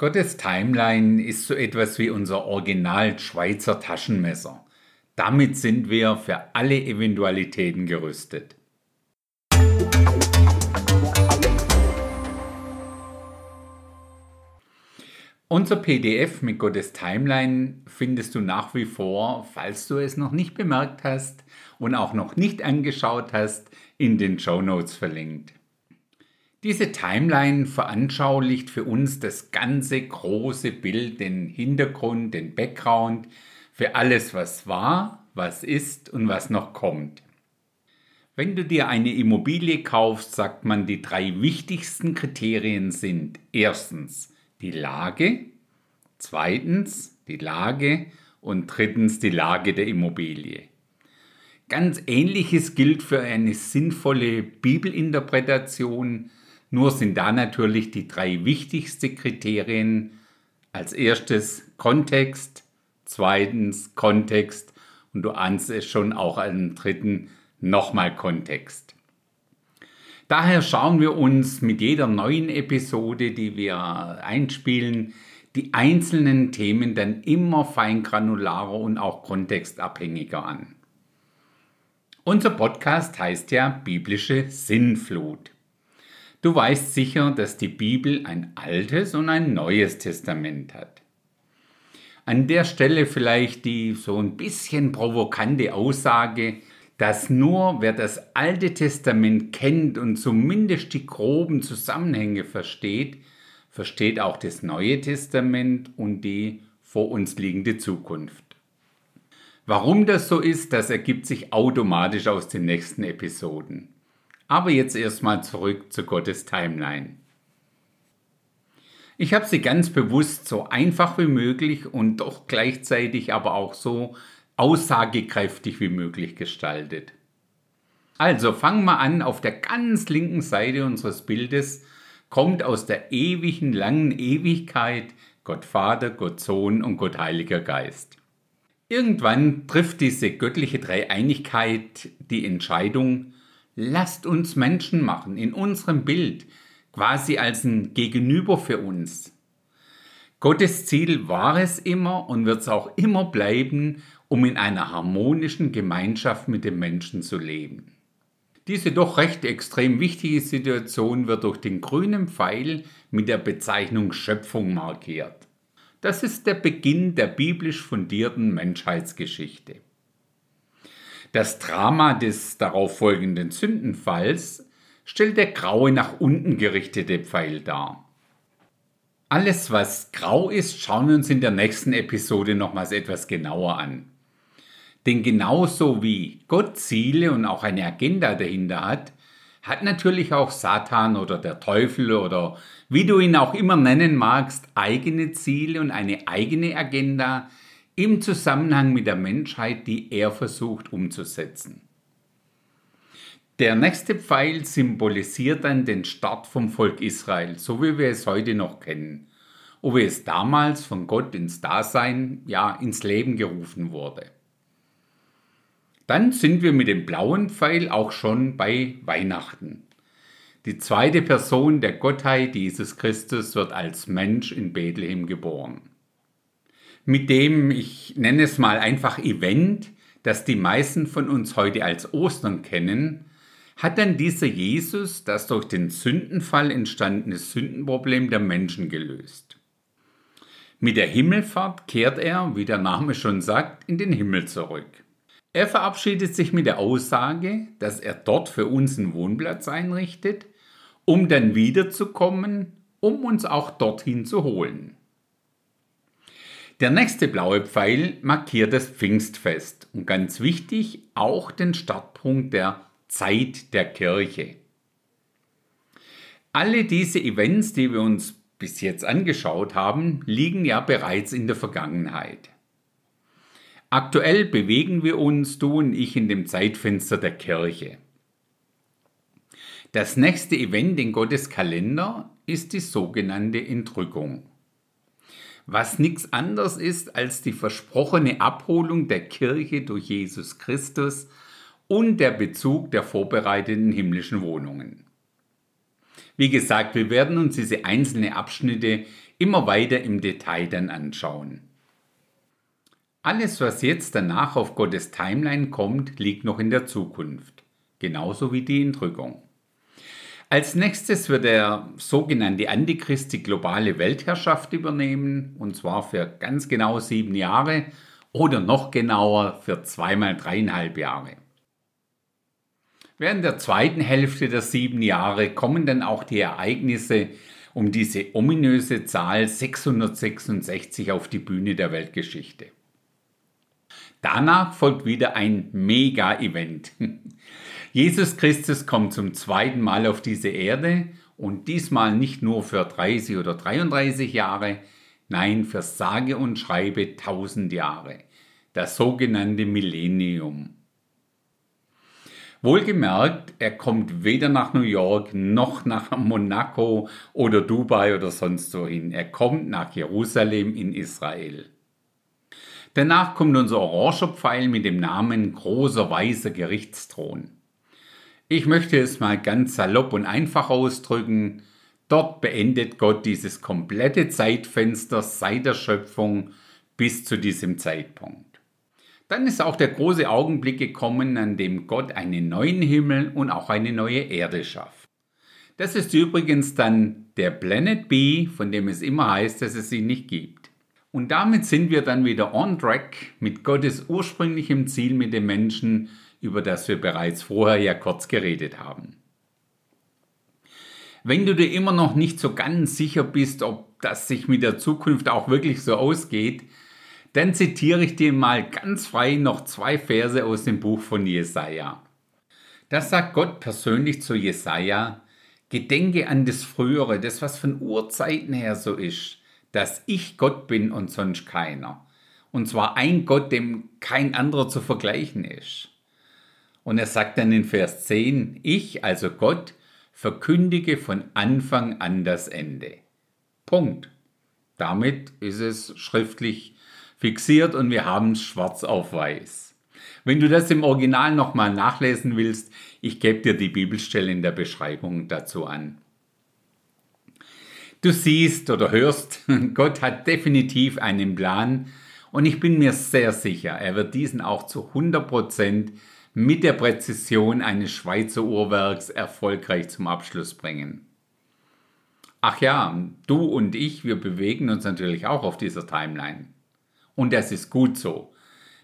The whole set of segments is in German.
Gottes Timeline ist so etwas wie unser Original Schweizer Taschenmesser. Damit sind wir für alle Eventualitäten gerüstet. Unser PDF mit Gottes Timeline findest du nach wie vor, falls du es noch nicht bemerkt hast und auch noch nicht angeschaut hast, in den Show Notes verlinkt. Diese Timeline veranschaulicht für uns das ganze große Bild, den Hintergrund, den Background für alles, was war, was ist und was noch kommt. Wenn du dir eine Immobilie kaufst, sagt man, die drei wichtigsten Kriterien sind erstens die Lage, zweitens die Lage und drittens die Lage der Immobilie. Ganz ähnliches gilt für eine sinnvolle Bibelinterpretation, nur sind da natürlich die drei wichtigsten Kriterien als erstes Kontext, zweitens Kontext und du ahnst es schon auch als dritten nochmal Kontext. Daher schauen wir uns mit jeder neuen Episode, die wir einspielen, die einzelnen Themen dann immer feingranularer und auch kontextabhängiger an. Unser Podcast heißt ja biblische Sinnflut. Du weißt sicher, dass die Bibel ein altes und ein neues Testament hat. An der Stelle vielleicht die so ein bisschen provokante Aussage, dass nur wer das Alte Testament kennt und zumindest die groben Zusammenhänge versteht, versteht auch das Neue Testament und die vor uns liegende Zukunft. Warum das so ist, das ergibt sich automatisch aus den nächsten Episoden. Aber jetzt erstmal zurück zu Gottes Timeline. Ich habe sie ganz bewusst so einfach wie möglich und doch gleichzeitig aber auch so aussagekräftig wie möglich gestaltet. Also fangen wir an, auf der ganz linken Seite unseres Bildes kommt aus der ewigen langen Ewigkeit Gott Vater, Gott Sohn und Gott Heiliger Geist. Irgendwann trifft diese göttliche Dreieinigkeit die Entscheidung, lasst uns Menschen machen in unserem Bild, quasi als ein Gegenüber für uns. Gottes Ziel war es immer und wird es auch immer bleiben, um in einer harmonischen Gemeinschaft mit dem Menschen zu leben. Diese doch recht extrem wichtige Situation wird durch den grünen Pfeil mit der Bezeichnung Schöpfung markiert. Das ist der Beginn der biblisch fundierten Menschheitsgeschichte. Das Drama des darauf folgenden Sündenfalls stellt der graue nach unten gerichtete Pfeil dar. Alles, was grau ist, schauen wir uns in der nächsten Episode nochmals etwas genauer an. Denn genauso wie Gott Ziele und auch eine Agenda dahinter hat, hat natürlich auch Satan oder der Teufel oder wie du ihn auch immer nennen magst, eigene Ziele und eine eigene Agenda, im Zusammenhang mit der Menschheit, die er versucht umzusetzen. Der nächste Pfeil symbolisiert dann den Start vom Volk Israel, so wie wir es heute noch kennen, ob es damals von Gott ins Dasein, ja ins Leben gerufen wurde. Dann sind wir mit dem blauen Pfeil auch schon bei Weihnachten. Die zweite Person der Gottheit Jesus Christus wird als Mensch in Bethlehem geboren mit dem, ich nenne es mal einfach Event, das die meisten von uns heute als Ostern kennen, hat dann dieser Jesus das durch den Sündenfall entstandene Sündenproblem der Menschen gelöst. Mit der Himmelfahrt kehrt er, wie der Name schon sagt, in den Himmel zurück. Er verabschiedet sich mit der Aussage, dass er dort für uns einen Wohnplatz einrichtet, um dann wiederzukommen, um uns auch dorthin zu holen. Der nächste blaue Pfeil markiert das Pfingstfest und ganz wichtig auch den Startpunkt der Zeit der Kirche. Alle diese Events, die wir uns bis jetzt angeschaut haben, liegen ja bereits in der Vergangenheit. Aktuell bewegen wir uns, du und ich, in dem Zeitfenster der Kirche. Das nächste Event in Gottes Kalender ist die sogenannte Entrückung was nichts anderes ist als die versprochene Abholung der Kirche durch Jesus Christus und der Bezug der vorbereiteten himmlischen Wohnungen. Wie gesagt, wir werden uns diese einzelnen Abschnitte immer weiter im Detail dann anschauen. Alles, was jetzt danach auf Gottes Timeline kommt, liegt noch in der Zukunft, genauso wie die Entrückung. Als nächstes wird der sogenannte Antichrist die globale Weltherrschaft übernehmen, und zwar für ganz genau sieben Jahre oder noch genauer für zweimal dreieinhalb Jahre. Während der zweiten Hälfte der sieben Jahre kommen dann auch die Ereignisse um diese ominöse Zahl 666 auf die Bühne der Weltgeschichte. Danach folgt wieder ein Mega-Event. Jesus Christus kommt zum zweiten Mal auf diese Erde und diesmal nicht nur für 30 oder 33 Jahre, nein, für sage und schreibe 1000 Jahre, das sogenannte Millennium. Wohlgemerkt, er kommt weder nach New York noch nach Monaco oder Dubai oder sonst so hin. Er kommt nach Jerusalem in Israel. Danach kommt unser oranger Pfeil mit dem Namen großer weißer Gerichtsthron. Ich möchte es mal ganz salopp und einfach ausdrücken. Dort beendet Gott dieses komplette Zeitfenster seit der Schöpfung bis zu diesem Zeitpunkt. Dann ist auch der große Augenblick gekommen, an dem Gott einen neuen Himmel und auch eine neue Erde schafft. Das ist übrigens dann der Planet B, von dem es immer heißt, dass es ihn nicht gibt. Und damit sind wir dann wieder on track mit Gottes ursprünglichem Ziel mit den Menschen, über das wir bereits vorher ja kurz geredet haben. Wenn du dir immer noch nicht so ganz sicher bist, ob das sich mit der Zukunft auch wirklich so ausgeht, dann zitiere ich dir mal ganz frei noch zwei Verse aus dem Buch von Jesaja. Das sagt Gott persönlich zu Jesaja: Gedenke an das Frühere, das was von Urzeiten her so ist, dass ich Gott bin und sonst keiner. Und zwar ein Gott, dem kein anderer zu vergleichen ist. Und er sagt dann in Vers 10, ich, also Gott, verkündige von Anfang an das Ende. Punkt. Damit ist es schriftlich fixiert und wir haben es schwarz auf weiß. Wenn du das im Original nochmal nachlesen willst, ich gebe dir die Bibelstelle in der Beschreibung dazu an. Du siehst oder hörst, Gott hat definitiv einen Plan und ich bin mir sehr sicher, er wird diesen auch zu 100 Prozent mit der Präzision eines Schweizer Uhrwerks erfolgreich zum Abschluss bringen. Ach ja, du und ich, wir bewegen uns natürlich auch auf dieser Timeline. Und das ist gut so.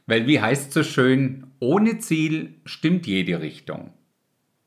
Weil wie heißt so schön, ohne Ziel stimmt jede Richtung.